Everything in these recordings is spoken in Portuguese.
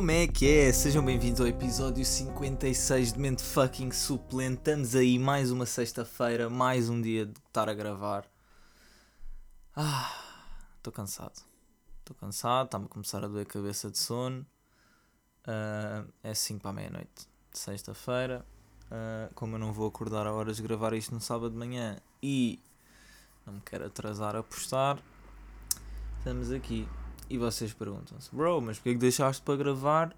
Como é que é? Sejam bem-vindos ao episódio 56 de Mente Fucking Suplente. Estamos aí mais uma sexta-feira, mais um dia de estar a gravar. Ah, estou cansado. Estou cansado, está-me a começar a doer a cabeça de sono. Uh, é 5 para meia-noite sexta-feira. Uh, como eu não vou acordar a horas de gravar isto no sábado de manhã e não me quero atrasar a postar, estamos aqui. E vocês perguntam-se, bro, mas porquê que deixaste para gravar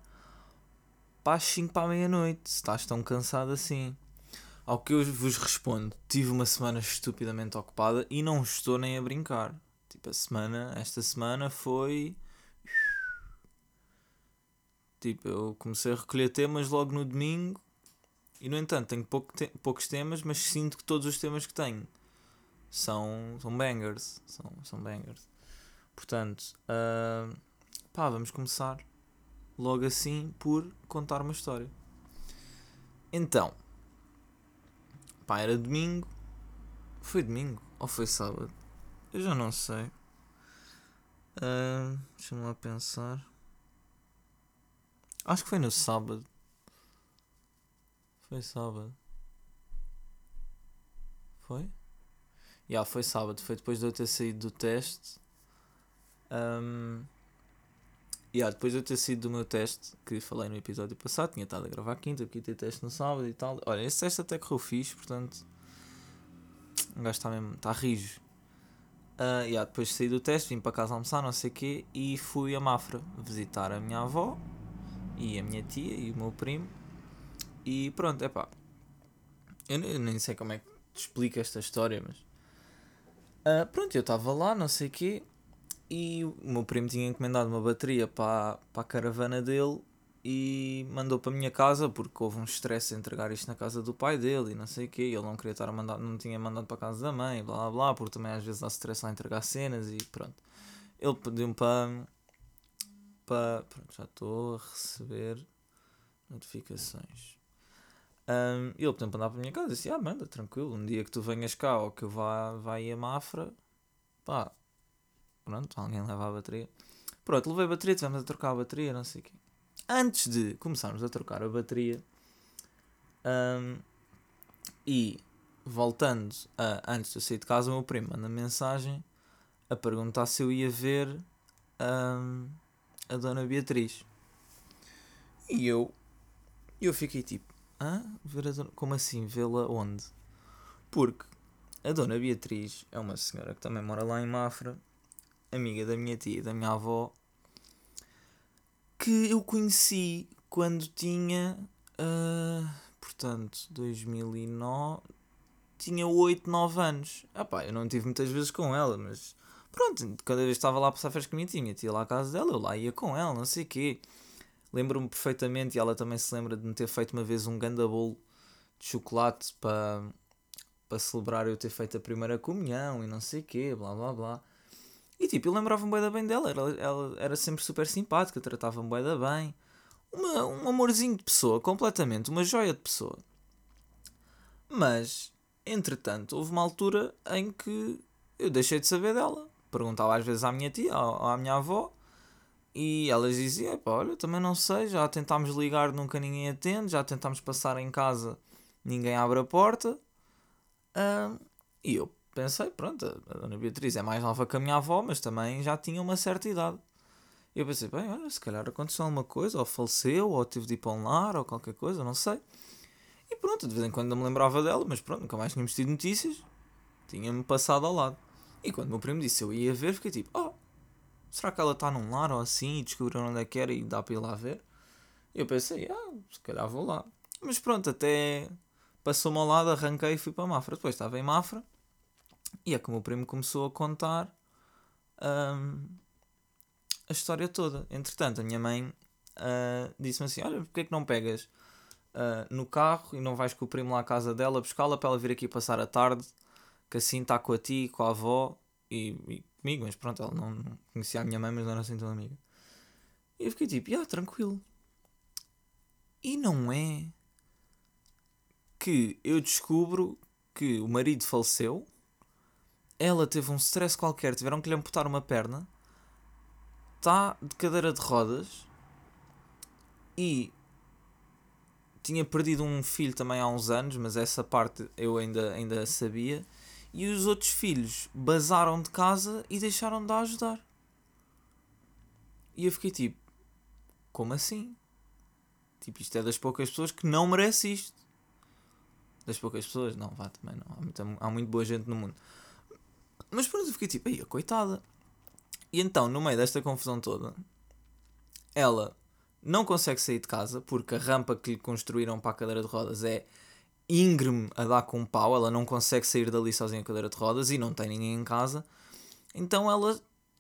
para as 5 para a meia-noite? Se estás tão cansado assim. Ao que eu vos respondo, tive uma semana estupidamente ocupada e não estou nem a brincar. Tipo, a semana, esta semana foi. Tipo, eu comecei a recolher temas logo no domingo e, no entanto, tenho pouco te poucos temas, mas sinto que todos os temas que tenho são, são bangers. São, são bangers. Portanto, uh, pá, vamos começar logo assim por contar uma história. Então, pá, era domingo. Foi domingo ou foi sábado? Eu já não sei. Uh, Deixa-me lá pensar. Acho que foi no sábado. Foi sábado. Foi? Já, yeah, foi sábado. Foi depois de eu ter saído do teste. Um, yeah, depois de eu ter sido do meu teste, que falei no episódio passado, tinha estado a gravar quinta, porque ter teste no sábado e tal. Olha, esse teste até correu fixe, portanto. O gajo está mesmo. está rijo. Uh, yeah, depois de sair do teste, vim para casa almoçar, não sei o quê, e fui a Mafra visitar a minha avó, e a minha tia, e o meu primo. E pronto, é pá. Eu nem sei como é que te explico esta história, mas. Uh, pronto, eu estava lá, não sei o quê, e o meu primo tinha encomendado uma bateria para, para a caravana dele e mandou para a minha casa porque houve um stress a entregar isto na casa do pai dele e não sei o quê. Ele não queria estar a mandar, não tinha mandado para a casa da mãe, blá blá blá, porque também às vezes há stress a entregar cenas e pronto. Ele pediu-me para. para. Pronto, já estou a receber notificações. Um, ele pediu-me para andar para a minha casa e disse: Ah, manda, tranquilo, um dia que tu venhas cá ou que eu vá, vá a Mafra, pá, Pronto, alguém leva a bateria. Pronto, levei a bateria, tivemos a trocar a bateria, não sei o quê. Antes de começarmos a trocar a bateria, um, e voltando a, antes de eu sair de casa, o meu primo manda mensagem a perguntar se eu ia ver um, a Dona Beatriz. E eu, eu fiquei tipo, Hã? Ver a dona... como assim? Vê-la onde? Porque a Dona Beatriz é uma senhora que também mora lá em Mafra amiga da minha tia, da minha avó, que eu conheci quando tinha, uh, portanto, 2009, tinha 8, 9 anos. Ah pá, eu não tive muitas vezes com ela, mas pronto, cada vez que estava lá a passar festa com a minha tia, minha tia lá à casa dela, eu lá ia com ela, não sei o quê. Lembro-me perfeitamente, e ela também se lembra de me ter feito uma vez um ganda bolo de chocolate para, para celebrar eu ter feito a primeira comunhão e não sei o quê, blá blá blá. E tipo, eu lembrava-me bem da bem dela, ela, ela era sempre super simpática, tratava-me bem da bem. Uma, um amorzinho de pessoa, completamente, uma joia de pessoa. Mas, entretanto, houve uma altura em que eu deixei de saber dela. Perguntava às vezes à minha tia ou à minha avó e elas diziam: olha, também não sei, já tentámos ligar, nunca ninguém atende, já tentámos passar em casa, ninguém abre a porta. Uh, e eu, pensei, pronto, a Dona Beatriz é mais nova que a minha avó, mas também já tinha uma certa idade. Eu pensei, bem, olha, se calhar aconteceu alguma coisa, ou faleceu, ou tive de ir para um lar, ou qualquer coisa, não sei. E pronto, de vez em quando não me lembrava dela, mas pronto, nunca mais tínhamos tido notícias. Tinha-me passado ao lado. E quando o meu primo disse eu ia ver, fiquei tipo, oh, será que ela está num lar ou assim e descobriram onde é que era e dá para ir lá ver? E eu pensei, ah, se calhar vou lá. Mas pronto, até passou-me ao lado, arranquei e fui para Mafra. Depois estava em Mafra e é como o primo começou a contar um, a história toda. Entretanto, a minha mãe uh, disse-me assim: Olha, porque é que não pegas uh, no carro e não vais com o primo lá à casa dela buscá-la para ela vir aqui passar a tarde? Que assim está com a ti, com a avó e, e comigo. Mas pronto, ela não, não, conhecia a minha mãe, mas não era assim tão amiga. E eu fiquei tipo: Ah, tranquilo. E não é que eu descubro que o marido faleceu ela teve um stress qualquer, tiveram que lhe amputar uma perna, está de cadeira de rodas, E tinha perdido um filho também há uns anos, mas essa parte eu ainda, ainda sabia. E os outros filhos basaram de casa e deixaram de ajudar. E eu fiquei tipo, como assim? Tipo, isto é das poucas pessoas que não merece isto. Das poucas pessoas, não, vá também não. Há muita, há muito boa gente no mundo. Mas pronto, eu fiquei tipo, aí, coitada. E então, no meio desta confusão toda, ela não consegue sair de casa porque a rampa que lhe construíram para a cadeira de rodas é íngreme a dar com um pau. Ela não consegue sair dali sozinha a cadeira de rodas e não tem ninguém em casa. Então ela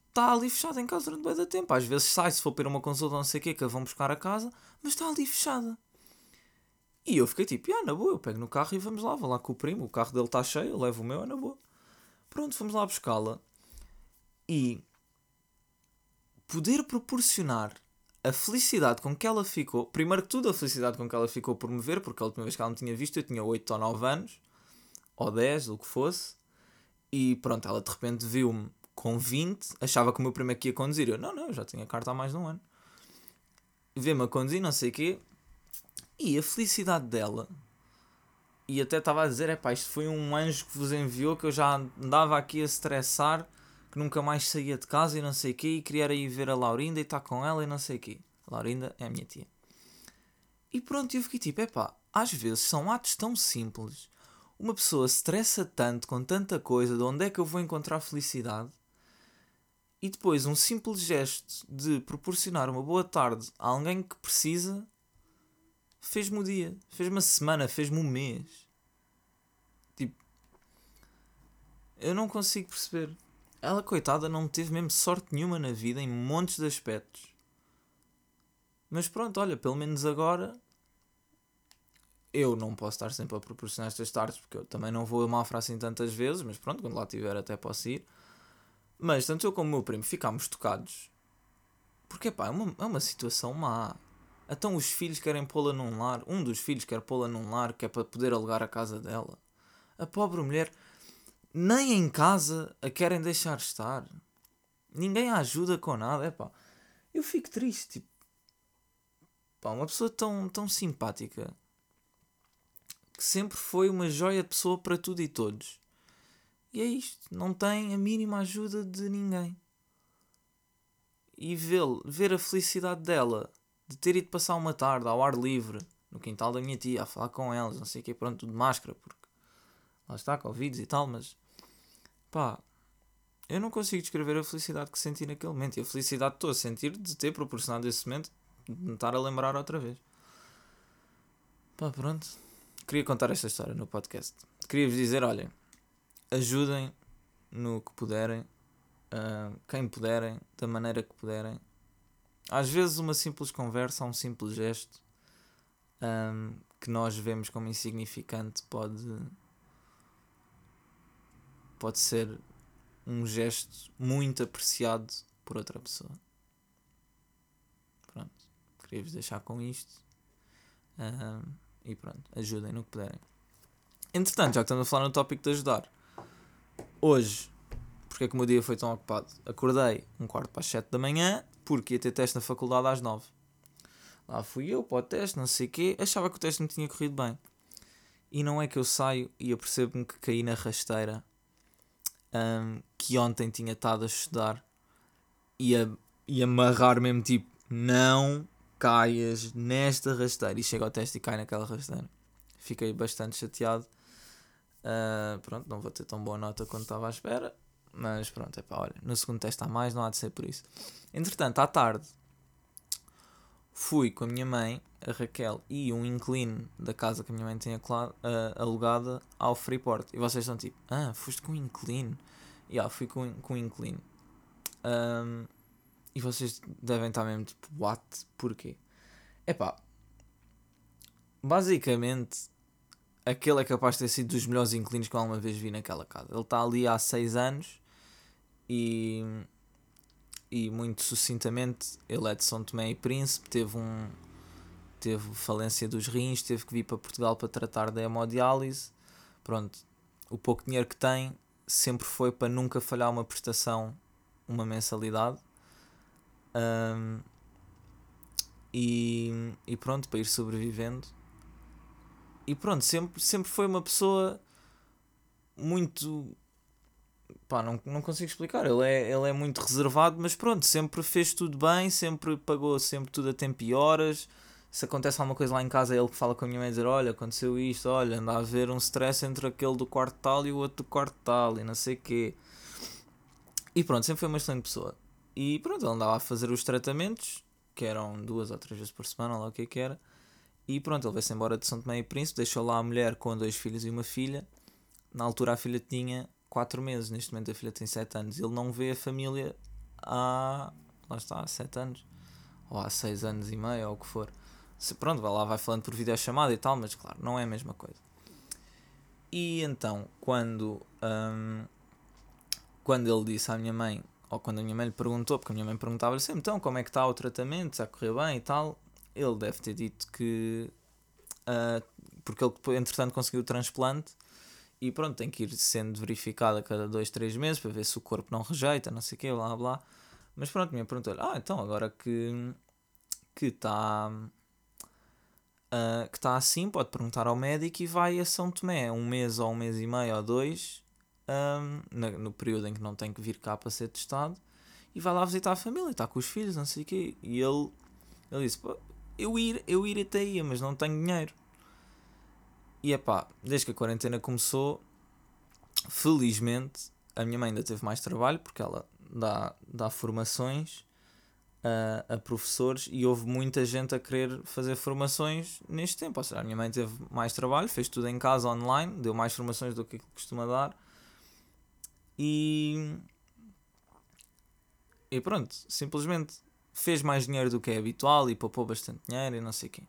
está ali fechada em casa durante bem da tempo. Às vezes sai se for para uma consulta, não sei o quê, que vão buscar a casa, mas está ali fechada. E eu fiquei tipo, ah, na boa, eu pego no carro e vamos lá, vou lá com o primo, o carro dele está cheio, eu levo o meu, é na boa. Pronto, fomos lá buscá-la. E poder proporcionar a felicidade com que ela ficou, primeiro que tudo a felicidade com que ela ficou por me ver, porque a última vez que ela me tinha visto eu tinha 8 ou 9 anos, ou 10, o que fosse, e pronto, ela de repente viu-me com 20, achava que o meu primo aqui ia conduzir. Eu, não, não, eu já tinha carta há mais de um ano. Vê-me a conduzir, não sei o quê, e a felicidade dela, e até estava a dizer: é pá, isto foi um anjo que vos enviou que eu já andava aqui a estressar, que nunca mais saía de casa e não sei o quê, e queria ir ver a Laurinda e estar com ela e não sei o quê. A Laurinda é a minha tia. E pronto, eu fiquei tipo: é pá, às vezes são atos tão simples. Uma pessoa estressa tanto com tanta coisa, de onde é que eu vou encontrar felicidade? E depois um simples gesto de proporcionar uma boa tarde a alguém que precisa fez-me o dia, fez-me a semana, fez-me um mês. Tipo, eu não consigo perceber. Ela, coitada, não teve mesmo sorte nenhuma na vida em montes de aspectos. Mas pronto, olha, pelo menos agora eu não posso estar sempre a proporcionar estas tardes porque eu também não vou a Mafra assim tantas vezes, mas pronto, quando lá estiver até posso ir. Mas tanto eu como o meu primo ficámos tocados. Porque pá, é uma, é uma situação má. Então os filhos querem pô-la num lar. Um dos filhos quer pô-la num lar que é para poder alugar a casa dela. A pobre mulher nem em casa a querem deixar estar. Ninguém a ajuda com nada. É eu fico triste. Tipo, uma pessoa tão, tão simpática que sempre foi uma joia de pessoa para tudo e todos. E é isto. Não tem a mínima ajuda de ninguém. E vê ver a felicidade dela de ter ido passar uma tarde ao ar livre no quintal da minha tia a falar com elas, não sei o que, pronto, de máscara, porque lá está, Covid e tal, mas pá, eu não consigo descrever a felicidade que senti naquele momento e a felicidade que estou a sentir de ter proporcionado esse momento, de me estar a lembrar outra vez. Pá, pronto. Queria contar esta história no podcast. Queria-vos dizer: olhem, ajudem no que puderem, uh, quem puderem, da maneira que puderem. Às vezes, uma simples conversa, um simples gesto um, que nós vemos como insignificante pode, pode ser um gesto muito apreciado por outra pessoa. Pronto, queria-vos deixar com isto. Um, e pronto, ajudem no que puderem. Entretanto, já que estamos a falar no tópico de ajudar, hoje, porque é que o meu dia foi tão ocupado? Acordei um quarto para as 7 da manhã, porque ia ter teste na faculdade às 9. Lá fui eu para o teste, não sei o quê, achava que o teste me tinha corrido bem. E não é que eu saio e eu percebo-me que caí na rasteira um, que ontem tinha estado a estudar e a, e amarrar mesmo tipo, não caias nesta rasteira. E chega ao teste e cai naquela rasteira. Fiquei bastante chateado. Uh, pronto, não vou ter tão boa nota quanto estava à espera. Mas pronto, é pá, olha, no segundo teste há mais, não há de ser por isso. Entretanto, à tarde, fui com a minha mãe, a Raquel e um inclino da casa que a minha mãe tinha uh, alugada ao Freeport. E vocês estão tipo, ah, foste com um inclino? E yeah, fui com, com um inclino. Um, e vocês devem estar mesmo tipo, what? Porquê? É pá, basicamente, aquele é capaz de ter sido dos melhores inclinos que eu alguma vez vi naquela casa. Ele está ali há 6 anos e, e muito sucintamente, ele é de São Tomé e Príncipe, teve um teve falência dos rins, teve que vir para Portugal para tratar da hemodiálise. Pronto, o pouco dinheiro que tem sempre foi para nunca falhar uma prestação, uma mensalidade. Um, e, e pronto, para ir sobrevivendo. E pronto, sempre, sempre foi uma pessoa muito. Pá, não, não consigo explicar. Ele é, ele é muito reservado, mas pronto, sempre fez tudo bem, sempre pagou sempre tudo a tempo e horas. Se acontece alguma coisa lá em casa, é ele que fala com a minha mãe e dizer: Olha, aconteceu isto, olha, anda a haver um stress entre aquele do quarto tal e o outro do quarto tal, e não sei o quê. E pronto, sempre foi uma excelente pessoa. E pronto, ele andava a fazer os tratamentos, que eram duas ou três vezes por semana, lá o que é que era. E pronto, ele veio-se embora de São Tomé e Príncipe, deixou lá a mulher com dois filhos e uma filha. Na altura a filha tinha 4 meses, neste momento a filha tem 7 anos. Ele não vê a família há. lá está, há 7 anos. Ou há 6 anos e meio, ou o que for. Se, pronto, vai lá, vai falando por videochamada e tal, mas claro, não é a mesma coisa. E então, quando. Hum, quando ele disse à minha mãe, ou quando a minha mãe lhe perguntou, porque a minha mãe perguntava-lhe sempre, então, como é que está o tratamento, se a correr bem e tal, ele deve ter dito que. Uh, porque ele, entretanto, conseguiu o transplante e pronto, tem que ir sendo verificado a cada 2, 3 meses para ver se o corpo não rejeita, não sei o quê, blá blá. Mas pronto, me perguntou-lhe, ah, então agora que que está uh, que está assim, pode perguntar ao médico e vai a São Tomé, um mês ou um mês e meio ou dois, um, no, no, período em que não tem que vir cá para ser testado, e vai lá visitar a família, está com os filhos, não sei o quê. E ele, ele disse, eu ir, eu ir até ia, mas não tenho dinheiro. E é pá, desde que a quarentena começou, felizmente, a minha mãe ainda teve mais trabalho, porque ela dá, dá formações a, a professores e houve muita gente a querer fazer formações neste tempo. Ou seja, a minha mãe teve mais trabalho, fez tudo em casa online, deu mais formações do que costuma dar. E. E pronto, simplesmente fez mais dinheiro do que é habitual e poupou bastante dinheiro e não sei o quê.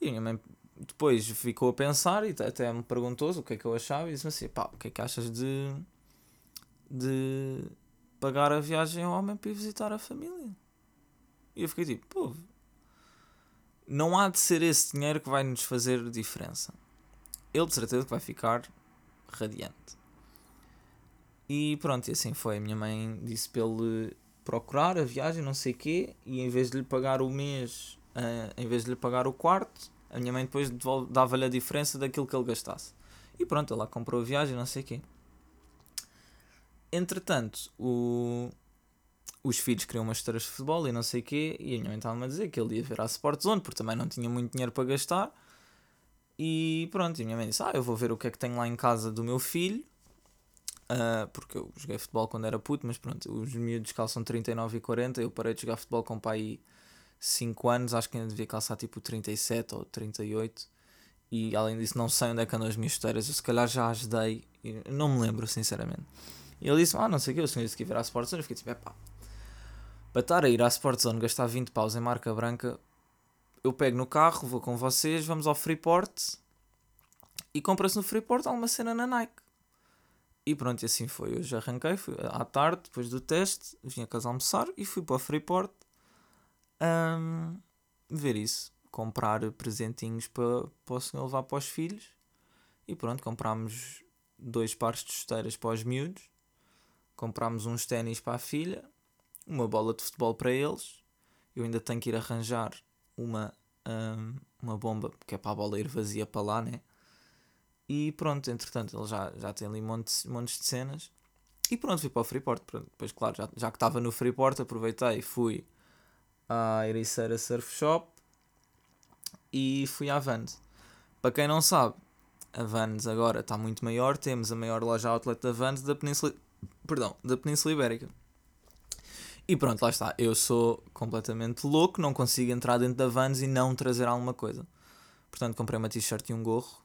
E a minha mãe depois ficou a pensar e até me perguntou o que é que eu achava e disse-me assim: pá, o que é que achas de. de pagar a viagem ao homem para ir visitar a família? E eu fiquei tipo, pô, não há de ser esse dinheiro que vai nos fazer diferença. Ele de certeza que vai ficar radiante. E pronto, e assim foi. A minha mãe disse para ele procurar a viagem, não sei o quê, e em vez de lhe pagar o mês, uh, em vez de lhe pagar o quarto, a minha mãe depois dava-lhe a diferença daquilo que ele gastasse. E pronto, lá comprou a viagem, não sei o quê. Entretanto, o, os filhos queriam umas esteiras de futebol e não sei o quê, e a minha mãe estava-me a dizer que ele ia ver à Sport Zone, porque também não tinha muito dinheiro para gastar. E pronto, e a minha mãe disse: Ah, eu vou ver o que é que tenho lá em casa do meu filho, uh, porque eu joguei futebol quando era puto, mas pronto, os miúdos calçam 39 e 40, eu parei de jogar futebol com o pai 5 anos, acho que ainda devia calçar tipo 37 ou 38. E além disso, não sei onde é que andam as minhas esteiras, eu se calhar já as dei, não me lembro, sinceramente. E ele disse: Ah, não sei o que, o senhor disse que ia ver à Sport Zone, eu fiquei tipo: É pá para estar a ir à Sportzone gastar 20 paus em marca branca, eu pego no carro, vou com vocês, vamos ao Freeport e compra-se no Freeport alguma cena na Nike. E pronto, e assim foi. Eu já arranquei, fui à tarde, depois do teste, vim a casa almoçar e fui para o Freeport um, ver isso. Comprar presentinhos para, para o senhor levar para os filhos. E pronto, comprámos dois pares de chuteiras para os miúdos. Comprámos uns ténis para a filha uma bola de futebol para eles. Eu ainda tenho que ir arranjar uma, um, uma bomba, que é para a bola ir vazia para lá, né? E pronto, entretanto, ele já, já tem ali montes, montes de cenas. E pronto, fui para o Freeport. Pronto, depois, claro, já, já que estava no Freeport, aproveitei fui à Ericeira Surf Shop e fui à Vans. Para quem não sabe, a Vans agora está muito maior. Temos a maior loja outlet da Vans da Península, perdão, da Península Ibérica. E pronto, lá está. Eu sou completamente louco, não consigo entrar dentro da Vans e não trazer alguma coisa. Portanto, comprei uma t-shirt e um gorro.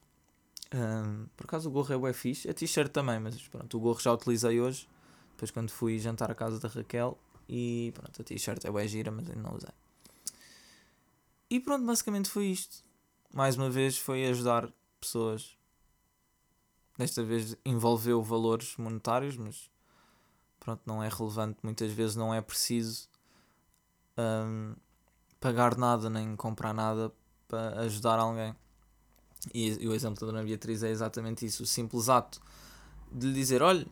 Um, por acaso o gorro é o fixe, a t-shirt também, mas pronto, o gorro já utilizei hoje. Depois quando fui jantar à casa da Raquel. E pronto, a t-shirt é bué gira, mas ainda não usei. E pronto, basicamente foi isto. Mais uma vez foi ajudar pessoas. Desta vez envolveu valores monetários, mas pronto, não é relevante, muitas vezes não é preciso um, pagar nada nem comprar nada para ajudar alguém. E, e, o exemplo da Dona Beatriz é exatamente isso: o simples ato de lhe dizer: olha,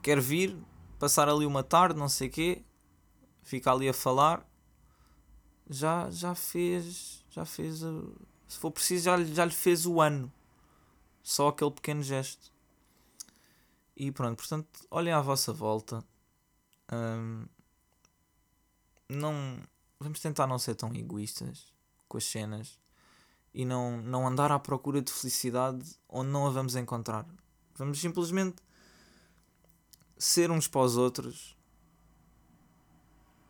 quer vir, passar ali uma tarde, não sei o quê, fica ali a falar, já, já fez. Já fez. Se for preciso, já, já lhe fez o ano. Só aquele pequeno gesto. E pronto, portanto, olhem à vossa volta. Não. Vamos tentar não ser tão egoístas com as cenas e não, não andar à procura de felicidade onde não a vamos encontrar. Vamos simplesmente ser uns para os outros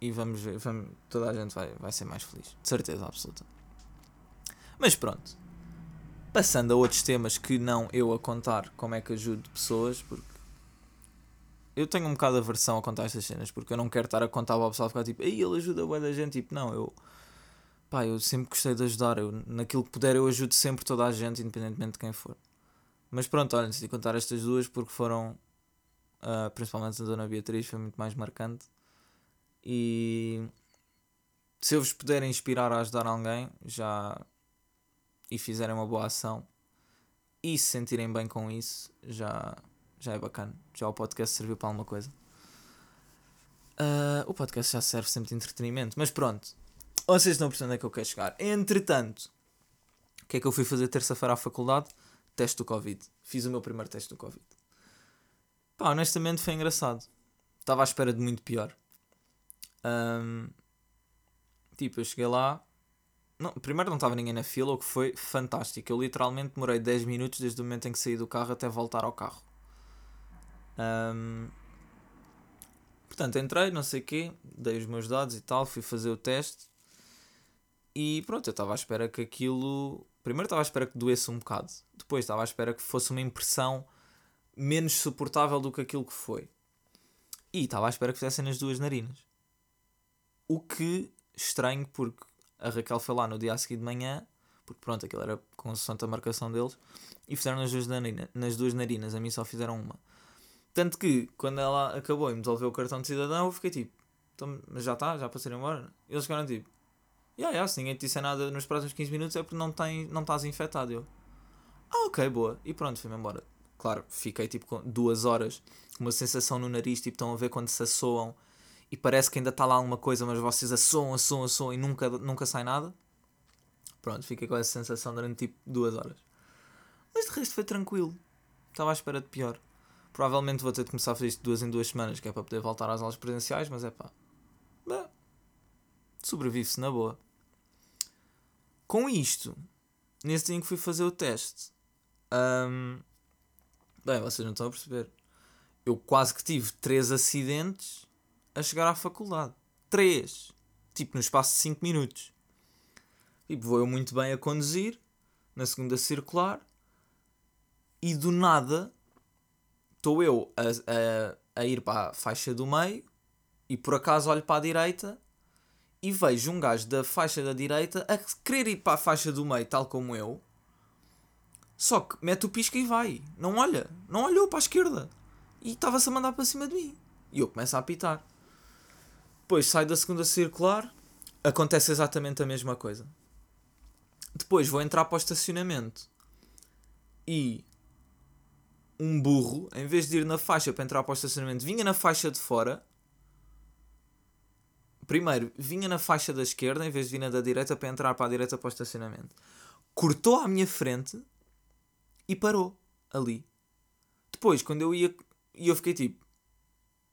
e vamos ver, vamos, toda a gente vai, vai ser mais feliz, de certeza absoluta. Mas pronto, passando a outros temas que não eu a contar como é que ajudo pessoas, porque eu tenho um bocado de aversão a contar estas cenas, porque eu não quero estar a contar para o pessoal ficar tipo, ei, ele ajuda a da gente, tipo, não, eu pá, eu sempre gostei de ajudar, eu, naquilo que puder eu ajudo sempre toda a gente, independentemente de quem for. Mas pronto, olha, decidi contar estas duas porque foram, uh, principalmente a Dona Beatriz, foi muito mais marcante. E se eu vos puder inspirar a ajudar alguém, já e fizerem uma boa ação e se sentirem bem com isso, já, já é bacana. Já o podcast serviu para alguma coisa. Uh, o podcast já serve sempre de entretenimento, mas pronto, vocês onde é que eu quero chegar. Entretanto, o que é que eu fui fazer terça-feira à faculdade? Teste do Covid. Fiz o meu primeiro teste do Covid. Pá, honestamente foi engraçado. Estava à espera de muito pior. Um, tipo, eu cheguei lá. Não, primeiro não estava ninguém na fila, o que foi fantástico. Eu literalmente demorei 10 minutos desde o momento em que saí do carro até voltar ao carro. Um, portanto, entrei, não sei o quê, dei os meus dados e tal, fui fazer o teste. E pronto, eu estava à espera que aquilo. Primeiro estava à espera que doesse um bocado. Depois estava à espera que fosse uma impressão menos suportável do que aquilo que foi. E estava à espera que fizessem nas duas narinas. O que estranho, porque a Raquel foi lá no dia a seguir de manhã, porque pronto, aquilo era com a marcação deles, e fizeram nas duas, narinas, nas duas narinas. A mim só fizeram uma. Tanto que, quando ela acabou e me devolveu o cartão de cidadão, eu fiquei tipo, então, mas já está, já para ser embora. Eles ficaram tipo, yeah, yeah, se ninguém te disser nada nos próximos 15 minutos é porque não, tem, não estás infectado. Eu, ah, ok, boa. E pronto, fui-me embora. Claro, fiquei tipo duas horas com uma sensação no nariz, tipo, estão a ver quando se assoam e parece que ainda está lá alguma coisa, mas vocês assoam, assoam, assoam e nunca, nunca sai nada. Pronto, fiquei com essa sensação durante tipo duas horas. Mas de resto foi tranquilo. Estava à espera de pior. Provavelmente vou ter de começar a fazer isto duas em duas semanas, que é para poder voltar às aulas presenciais, mas é pá. Sobrevive-se na boa. Com isto, nesse dia em que fui fazer o teste, um, bem, vocês não estão a perceber. Eu quase que tive três acidentes a chegar à faculdade. Três! Tipo, no espaço de 5 minutos. Tipo, vou eu muito bem a conduzir, na segunda circular, e do nada estou eu a, a, a ir para a faixa do meio e por acaso olho para a direita e vejo um gajo da faixa da direita a querer ir para a faixa do meio, tal como eu. Só que mete o pisca e vai. Não olha. Não olhou para a esquerda. E estava-se a mandar para cima de mim. E eu começo a apitar. Depois sai da segunda circular. Acontece exatamente a mesma coisa. Depois vou entrar para o estacionamento. E um burro, em vez de ir na faixa para entrar para o estacionamento, vinha na faixa de fora primeiro, vinha na faixa da esquerda em vez de vir na da direita para entrar para a direita para o estacionamento. Cortou à minha frente e parou ali. Depois, quando eu ia, e eu fiquei tipo,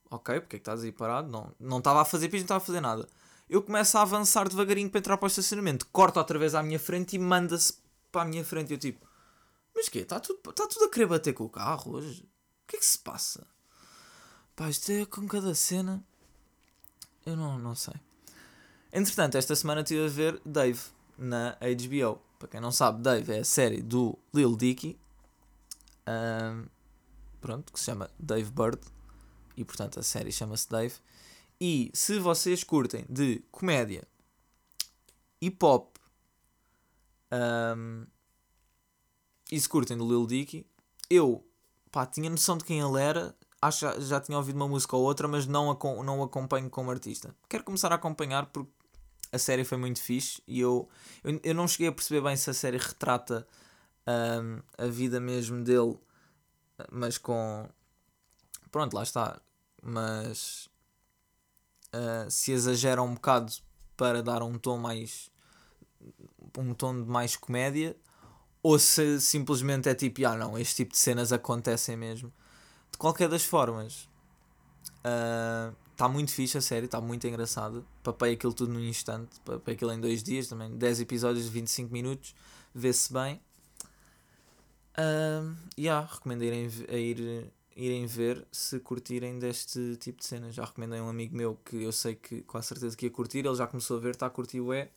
ok, porque é que estás aí parado? Não, não estava a fazer piso, não estava a fazer nada. Eu começo a avançar devagarinho para entrar para o estacionamento, corta outra vez à minha frente e manda-se para a minha frente. Eu tipo, mas que Está tudo, está tudo a querer bater com o carro hoje? O que é que se passa? Pá, isto é com cada cena. Eu não, não sei. Entretanto, esta semana estive a ver Dave na HBO. Para quem não sabe, Dave é a série do Lil Dicky. Um, pronto, que se chama Dave Bird. E portanto a série chama-se Dave. E se vocês curtem de comédia, hip hop um, e se curtem do Lil Dicky, eu pá, tinha noção de quem ele era acho já, tinha ouvido uma música ou outra, mas não não a acompanho como artista. Quero começar a acompanhar porque a série foi muito fixe e eu, eu, eu não cheguei a perceber bem se a série retrata um, a vida mesmo dele, mas com. Pronto, lá está. Mas uh, se exagera um bocado para dar um tom mais. um tom de mais comédia, ou se simplesmente é tipo, ah não, este tipo de cenas acontecem mesmo. De qualquer das formas, está uh, muito fixe a série, está muito engraçado. Papei aquilo tudo num instante, papei aquilo em dois dias também, 10 episódios de 25 minutos, vê-se bem. Uh, yeah, recomendo irem, a ir, irem ver se curtirem deste tipo de cenas. Já recomendei a um amigo meu que eu sei que com a certeza que ia curtir, ele já começou a ver, está a curtir o E.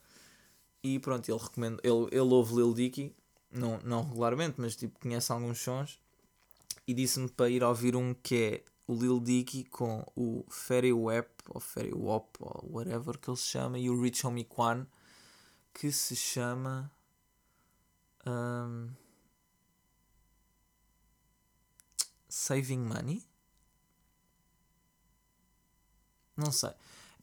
E pronto, ele recomenda, ele, ele ouve Lil Dicky, não, não regularmente, mas tipo conhece alguns sons. E disse-me para ir ouvir um que é o Lil Dicky com o Ferry Wap, ou Ferry Wop, ou whatever que ele se chama, e o Rich Homie Kwan, que se chama. Um, Saving Money? Não sei.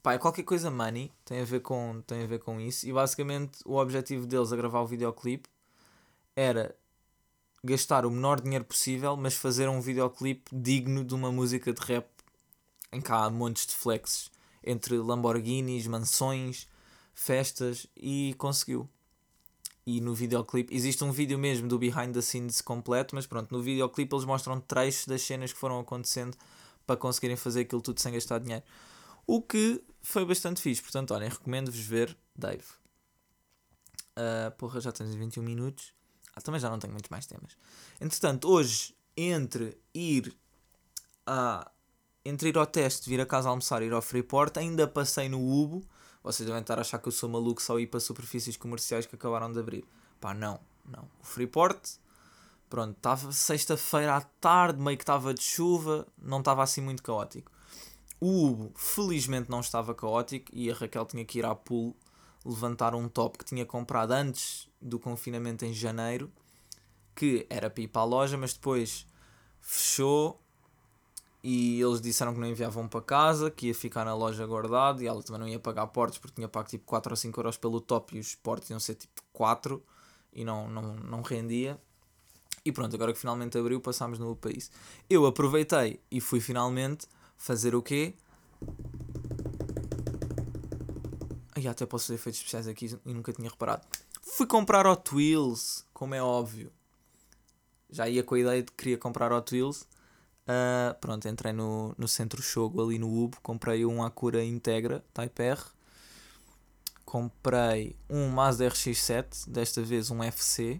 Pá, é qualquer coisa money, tem a, ver com, tem a ver com isso. E basicamente o objetivo deles a gravar o videoclipe era gastar o menor dinheiro possível, mas fazer um videoclipe digno de uma música de rap em que há montes de flexes entre Lamborghinis, mansões, festas e conseguiu e no videoclipe existe um vídeo mesmo do behind the scenes completo, mas pronto, no videoclipe eles mostram trechos das cenas que foram acontecendo para conseguirem fazer aquilo tudo sem gastar dinheiro. O que foi bastante fixe, portanto, olhem, recomendo-vos ver Dave. Uh, porra, já tens 21 minutos. Ah, também já não tenho muitos mais temas. Entretanto, hoje, entre ir a entre ir ao teste, vir a casa almoçar e ir ao Freeport, ainda passei no Ubo vocês devem estar a achar que eu sou maluco só ir para superfícies comerciais que acabaram de abrir. Pá, não, não. O Freeport, pronto, estava sexta-feira à tarde, meio que estava de chuva, não estava assim muito caótico. O Ubo, felizmente, não estava caótico e a Raquel tinha que ir à pool levantar um top que tinha comprado antes do confinamento em janeiro, que era para ir para a loja, mas depois fechou e eles disseram que não enviavam para casa, que ia ficar na loja guardado e ela também não ia pagar portos porque tinha pago tipo 4 ou 5 euros pelo top e os portos iam ser tipo 4 e não, não, não rendia. E pronto, agora que finalmente abriu, passámos no país. Eu aproveitei e fui finalmente fazer o quê? Ai, até posso fazer efeitos especiais aqui e nunca tinha reparado. Fui comprar Hot Wheels, como é óbvio. Já ia com a ideia de que queria comprar Hot Wheels Uh, pronto, entrei no, no centro Shogo ali no Ubo, comprei um Acura Integra Type R, comprei um Mazda RX-7, desta vez um FC.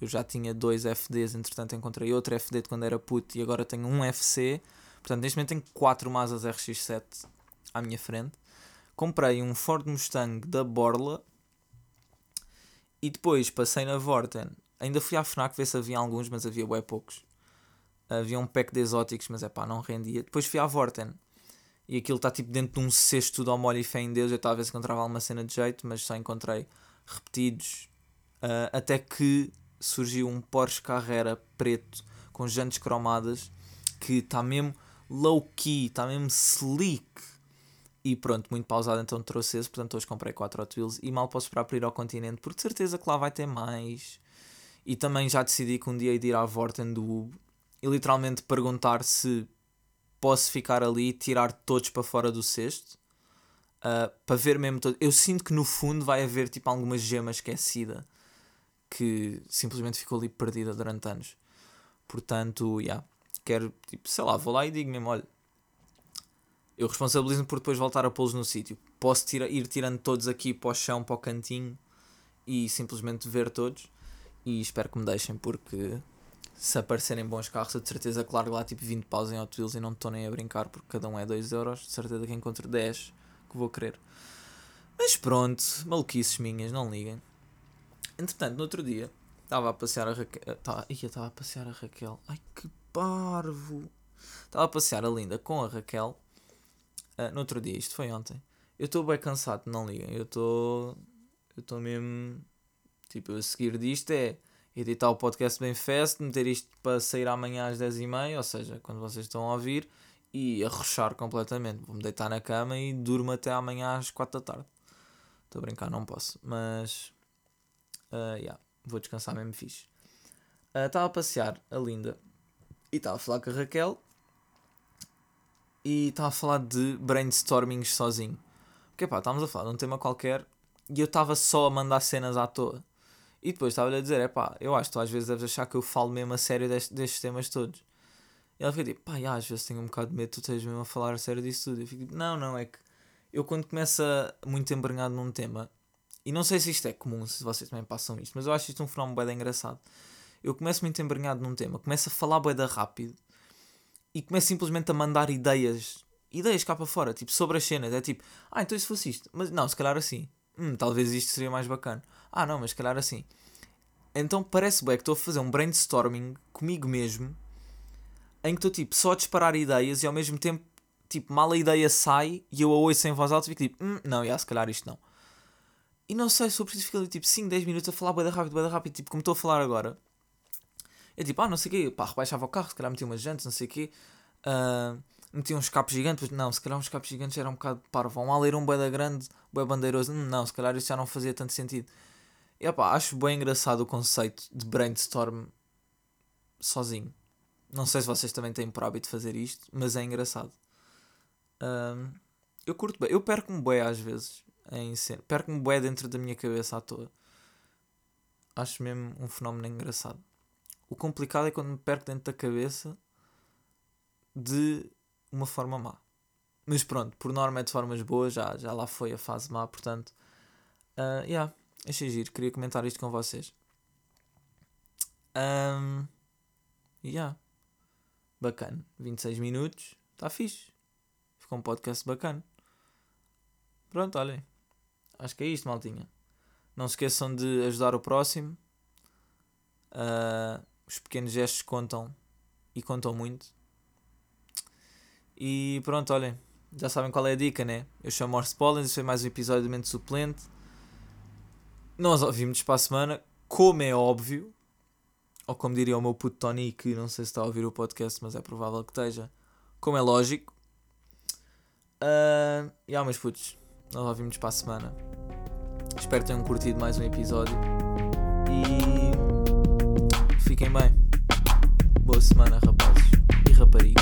Eu já tinha dois FDs, entretanto encontrei outro FD de quando era puto e agora tenho um FC. Portanto, neste momento tenho quatro Mazdas RX-7 à minha frente. Comprei um Ford Mustang da Borla e depois passei na Vorten. Ainda fui à FNAC ver se havia alguns, mas havia bem poucos havia um pack de exóticos, mas é pá, não rendia. Depois fui à Vorten e aquilo está tipo dentro de um cesto do molho e fé em Deus. Eu se encontrava alguma cena de jeito, mas só encontrei repetidos. Uh, até que surgiu um Porsche Carrera preto com jantes cromadas que está mesmo low key, está mesmo slick. E pronto, muito pausado, então trouxe esse. Portanto, hoje comprei 4 Hot Wheels e mal posso esperar para ir ao continente, porque de certeza que lá vai ter mais. E também já decidi que um dia de ir à Vorten do Ubo e literalmente perguntar se posso ficar ali e tirar todos para fora do cesto uh, para ver mesmo todo. Eu sinto que no fundo vai haver tipo alguma gema esquecida que simplesmente ficou ali perdida durante anos. Portanto, yeah, quero, tipo, sei lá, vou lá e digo mesmo: olha, eu responsabilizo-me por depois voltar a pô-los no sítio. Posso tira, ir tirando todos aqui para o chão, para o cantinho e simplesmente ver todos. E espero que me deixem, porque se aparecerem bons carros, eu de certeza que largo lá tipo 20 paus em Hot Wheels e não estou nem a brincar porque cada um é 2 euros. De certeza que encontro 10 que vou querer. Mas pronto, maluquices minhas, não liguem. Entretanto, no outro dia, estava a passear a Raquel. Tá, ia, estava a passear a Raquel. Ai que parvo! Estava a passear a linda com a Raquel. Uh, no outro dia, isto foi ontem. Eu estou bem cansado, não liguem. Eu estou. Eu estou mesmo. Tipo, a seguir disto é editar o podcast bem fast, meter isto para sair amanhã às 10h30, ou seja, quando vocês estão a ouvir, e arrochar completamente. Vou-me deitar na cama e durmo até amanhã às 4 da tarde. Estou a brincar, não posso, mas. Uh, yeah, vou descansar mesmo fixe. Uh, estava a passear a Linda e estava a falar com a Raquel e estava a falar de brainstorming sozinho. Porque pá, estávamos a falar de um tema qualquer e eu estava só a mandar cenas à toa. E depois estava-lhe a dizer: é pá, eu acho que tu às vezes deves achar que eu falo mesmo a sério deste, destes temas todos. E ela fica tipo: pá, já, às vezes tenho um bocado de medo, tu tens mesmo a falar a sério disso tudo. Eu fico tipo: não, não, é que eu quando começo muito embrenhado num tema, e não sei se isto é comum, se vocês também passam isto, mas eu acho isto um fenómeno bem engraçado. Eu começo muito embrenhado num tema, começo a falar bem rápido e começo simplesmente a mandar ideias, ideias cá para fora, tipo, sobre as cenas. É tipo, ah, então se fosse isto, mas não, se calhar assim, hum, talvez isto seria mais bacana. Ah, não, mas se calhar assim. Então parece bem que estou a fazer um brainstorming comigo mesmo em que estou tipo só a disparar ideias e ao mesmo tempo, tipo, mal a ideia sai e eu a ouço em voz alta e fico tipo, hum, não, já, se calhar isto não. E não sei, sou preciso ficar tipo 5, 10 minutos a falar bem rápido, bem rápido, tipo como estou a falar agora. É tipo, ah, não sei o quê, pá, rebaixava o carro, se calhar metia umas jantes, não sei o quê. Uh, metia uns capos gigantes, não, se calhar uns capos gigantes era um bocado parvo. Um aleiron bué da grande, bué bandeiroso, não, se calhar isso já não fazia tanto sentido. E opá, acho bem engraçado o conceito de brainstorm sozinho. Não sei se vocês também têm por hábito fazer isto, mas é engraçado. Um, eu curto bem, eu perco-me bem às vezes em. Perco-me bem dentro da minha cabeça à toa. Acho mesmo um fenómeno engraçado. O complicado é quando me perco dentro da cabeça de uma forma má. Mas pronto, por norma é de formas boas, já, já lá foi a fase má, portanto. Uh, yeah, achei giro, queria comentar isto com vocês. Um, yeah. Bacana. 26 minutos, está fixe. Ficou um podcast bacana. Pronto, olhem. Acho que é isto, maltinha. Não se esqueçam de ajudar o próximo. Uh, os pequenos gestos contam e contam muito. E pronto, olhem. Já sabem qual é a dica, né? Eu chamo Morse Pollens, este foi mais um episódio do Mente Suplente. Nós ouvimos para a semana, como é óbvio, ou como diria o meu puto Tony, que não sei se está a ouvir o podcast, mas é provável que esteja, como é lógico. Uh, e há meus putos, nós ouvimos para a semana. Espero que tenham curtido mais um episódio. E fiquem bem. Boa semana, rapazes e raparigas.